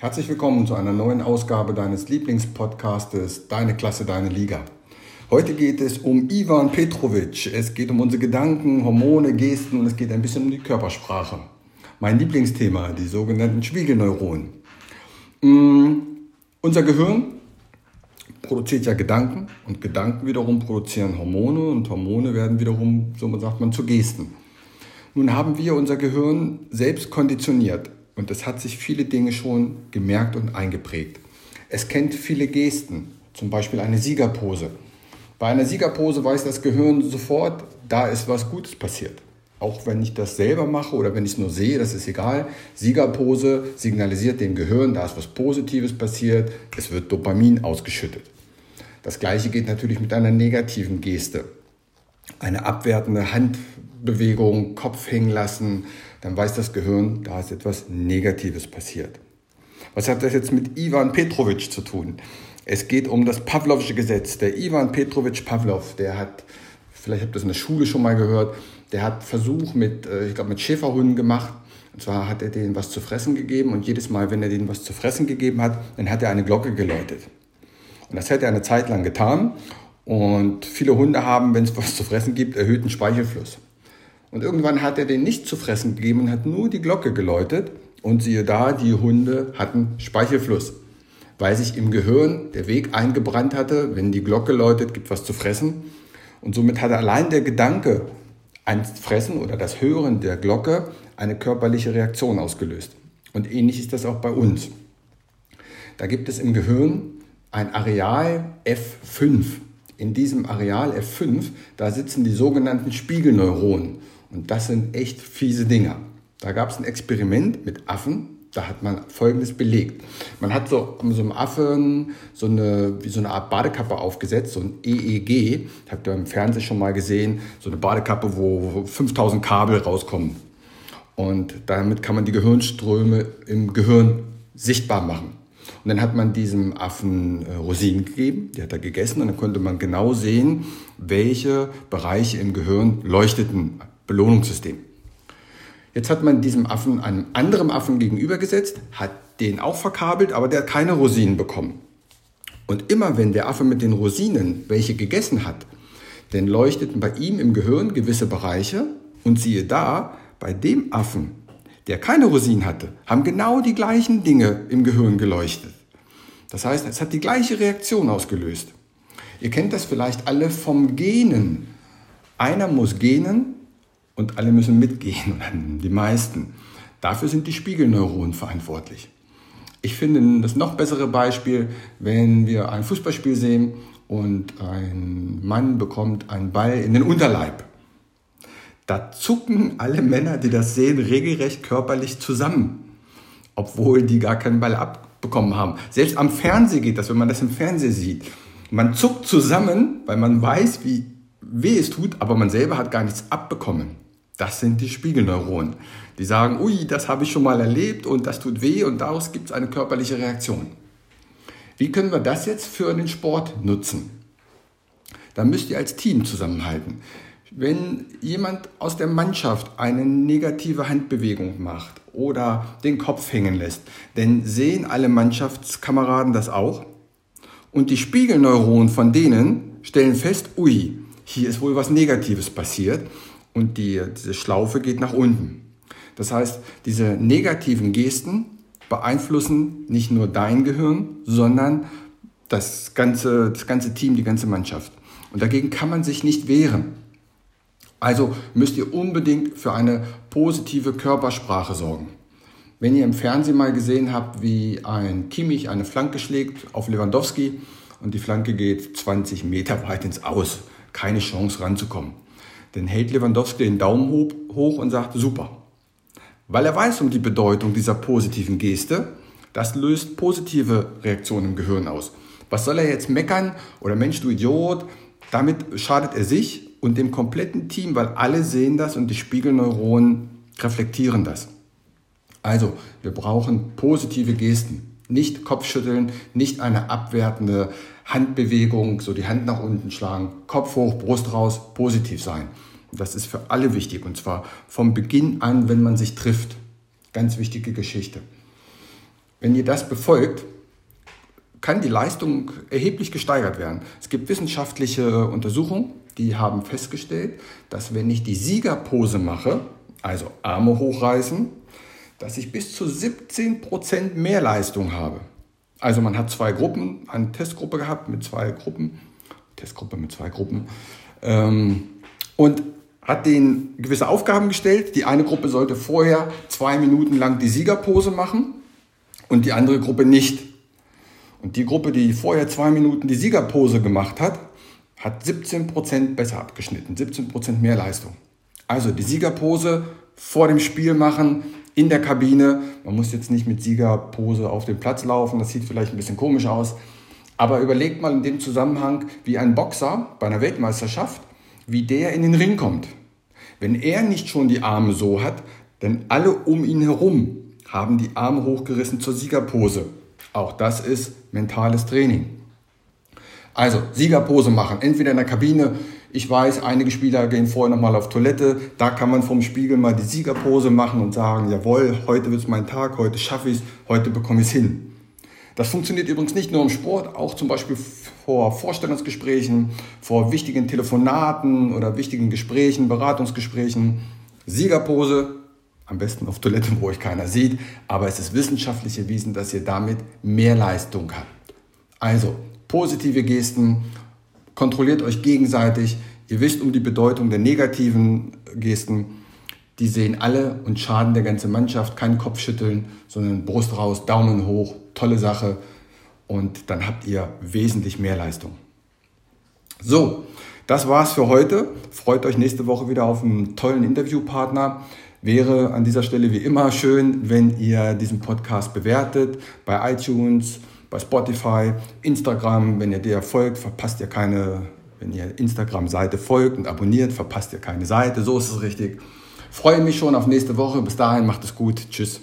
Herzlich willkommen zu einer neuen Ausgabe deines Lieblingspodcastes Deine Klasse, deine Liga. Heute geht es um Ivan Petrovic. Es geht um unsere Gedanken, Hormone, Gesten und es geht ein bisschen um die Körpersprache. Mein Lieblingsthema, die sogenannten Spiegelneuronen. Mm, unser Gehirn produziert ja Gedanken und Gedanken wiederum produzieren Hormone und Hormone werden wiederum, so sagt man, zu Gesten. Nun haben wir unser Gehirn selbst konditioniert und es hat sich viele Dinge schon gemerkt und eingeprägt. Es kennt viele Gesten, zum Beispiel eine Siegerpose. Bei einer Siegerpose weiß das Gehirn sofort, da ist was Gutes passiert. Auch wenn ich das selber mache oder wenn ich es nur sehe, das ist egal. Siegerpose signalisiert dem Gehirn, da ist was Positives passiert, es wird Dopamin ausgeschüttet. Das gleiche geht natürlich mit einer negativen Geste. Eine abwertende Handbewegung, Kopf hängen lassen, dann weiß das Gehirn, da ist etwas Negatives passiert. Was hat das jetzt mit Ivan Petrovic zu tun? Es geht um das Pavlovsche Gesetz. Der Ivan Petrovic Pavlov, der hat, vielleicht habt ihr das in der Schule schon mal gehört, der hat Versuch mit, äh, ich glaube, mit Schäferhunden gemacht. Und zwar hat er denen was zu fressen gegeben und jedes Mal, wenn er denen was zu fressen gegeben hat, dann hat er eine Glocke geläutet. Und das hat er eine Zeit lang getan. Und viele Hunde haben, wenn es was zu fressen gibt, erhöhten Speichelfluss. Und irgendwann hat er denen nichts zu fressen gegeben und hat nur die Glocke geläutet. Und siehe da, die Hunde hatten Speichelfluss, weil sich im Gehirn der Weg eingebrannt hatte, wenn die Glocke läutet, gibt was zu fressen. Und somit hatte allein der Gedanke ein Fressen oder das Hören der Glocke eine körperliche Reaktion ausgelöst. Und ähnlich ist das auch bei uns. Da gibt es im Gehirn ein Areal F5. In diesem Areal F5, da sitzen die sogenannten Spiegelneuronen. Und das sind echt fiese Dinger. Da gab es ein Experiment mit Affen, da hat man Folgendes belegt. Man hat so, so einem Affen so eine, wie so eine Art Badekappe aufgesetzt, so ein EEG. Habt ihr im Fernsehen schon mal gesehen, so eine Badekappe, wo 5000 Kabel rauskommen. Und damit kann man die Gehirnströme im Gehirn sichtbar machen. Und dann hat man diesem Affen äh, Rosinen gegeben, die hat er gegessen und dann konnte man genau sehen, welche Bereiche im Gehirn leuchteten. Belohnungssystem. Jetzt hat man diesem Affen einem anderen Affen gegenübergesetzt, hat den auch verkabelt, aber der hat keine Rosinen bekommen. Und immer wenn der Affe mit den Rosinen welche gegessen hat, dann leuchteten bei ihm im Gehirn gewisse Bereiche und siehe da, bei dem Affen, der keine Rosinen hatte, haben genau die gleichen Dinge im Gehirn geleuchtet. Das heißt, es hat die gleiche Reaktion ausgelöst. Ihr kennt das vielleicht alle vom Genen. Einer muss genen und alle müssen mitgehen, die meisten. Dafür sind die Spiegelneuronen verantwortlich. Ich finde das noch bessere Beispiel, wenn wir ein Fußballspiel sehen und ein Mann bekommt einen Ball in den Unterleib. Da zucken alle Männer, die das sehen, regelrecht körperlich zusammen, obwohl die gar keinen Ball abbekommen haben. Selbst am Fernsehen geht das, wenn man das im Fernsehen sieht. Man zuckt zusammen, weil man weiß, wie weh es tut, aber man selber hat gar nichts abbekommen. Das sind die Spiegelneuronen. Die sagen, ui, das habe ich schon mal erlebt und das tut weh und daraus gibt es eine körperliche Reaktion. Wie können wir das jetzt für den Sport nutzen? Da müsst ihr als Team zusammenhalten. Wenn jemand aus der Mannschaft eine negative Handbewegung macht oder den Kopf hängen lässt, dann sehen alle Mannschaftskameraden das auch. Und die Spiegelneuronen von denen stellen fest, ui, hier ist wohl was Negatives passiert und die, diese Schlaufe geht nach unten. Das heißt, diese negativen Gesten beeinflussen nicht nur dein Gehirn, sondern das ganze, das ganze Team, die ganze Mannschaft. Und dagegen kann man sich nicht wehren. Also müsst ihr unbedingt für eine positive Körpersprache sorgen. Wenn ihr im Fernsehen mal gesehen habt, wie ein Kimmich eine Flanke schlägt auf Lewandowski und die Flanke geht 20 Meter weit ins Aus, keine Chance ranzukommen dann hält Lewandowski den Daumen hoch und sagt super. Weil er weiß um die Bedeutung dieser positiven Geste, das löst positive Reaktionen im Gehirn aus. Was soll er jetzt meckern oder Mensch, du Idiot? Damit schadet er sich und dem kompletten Team, weil alle sehen das und die Spiegelneuronen reflektieren das. Also, wir brauchen positive Gesten. Nicht Kopfschütteln, nicht eine abwertende Handbewegung, so die Hand nach unten schlagen, Kopf hoch, Brust raus, positiv sein. Das ist für alle wichtig und zwar vom Beginn an, wenn man sich trifft. Ganz wichtige Geschichte. wenn ihr das befolgt, kann die Leistung erheblich gesteigert werden. Es gibt wissenschaftliche Untersuchungen, die haben festgestellt, dass wenn ich die Siegerpose mache, also Arme hochreißen, dass ich bis zu 17% mehr Leistung habe. Also man hat zwei Gruppen, eine Testgruppe gehabt mit zwei Gruppen, Testgruppe mit zwei Gruppen, ähm, und hat denen gewisse Aufgaben gestellt. Die eine Gruppe sollte vorher zwei Minuten lang die Siegerpose machen und die andere Gruppe nicht. Und die Gruppe, die vorher zwei Minuten die Siegerpose gemacht hat, hat 17% besser abgeschnitten, 17% mehr Leistung. Also die Siegerpose vor dem Spiel machen, in der Kabine. Man muss jetzt nicht mit Siegerpose auf den Platz laufen, das sieht vielleicht ein bisschen komisch aus. Aber überlegt mal in dem Zusammenhang, wie ein Boxer bei einer Weltmeisterschaft, wie der in den Ring kommt. Wenn er nicht schon die Arme so hat, denn alle um ihn herum haben die Arme hochgerissen zur Siegerpose. Auch das ist mentales Training. Also Siegerpose machen, entweder in der Kabine. Ich weiß, einige Spieler gehen vorher nochmal auf Toilette. Da kann man vom Spiegel mal die Siegerpose machen und sagen, jawohl, heute wird es mein Tag, heute schaffe ich es, heute bekomme ich es hin. Das funktioniert übrigens nicht nur im Sport, auch zum Beispiel vor Vorstellungsgesprächen, vor wichtigen Telefonaten oder wichtigen Gesprächen, Beratungsgesprächen. Siegerpose, am besten auf Toilette, wo euch keiner sieht, aber es ist wissenschaftlich erwiesen, dass ihr damit mehr Leistung habt. Also, positive Gesten, kontrolliert euch gegenseitig. Ihr wisst um die Bedeutung der negativen Gesten. Die sehen alle und schaden der ganzen Mannschaft. Kein Kopfschütteln, sondern Brust raus, Daumen hoch, tolle Sache. Und dann habt ihr wesentlich mehr Leistung. So, das war's für heute. Freut euch nächste Woche wieder auf einen tollen Interviewpartner. Wäre an dieser Stelle wie immer schön, wenn ihr diesen Podcast bewertet bei iTunes, bei Spotify, Instagram. Wenn ihr der folgt, verpasst ihr keine, wenn ihr Instagram-Seite folgt und abonniert, verpasst ihr keine Seite. So ist es richtig. Freue mich schon auf nächste Woche. Bis dahin macht es gut. Tschüss.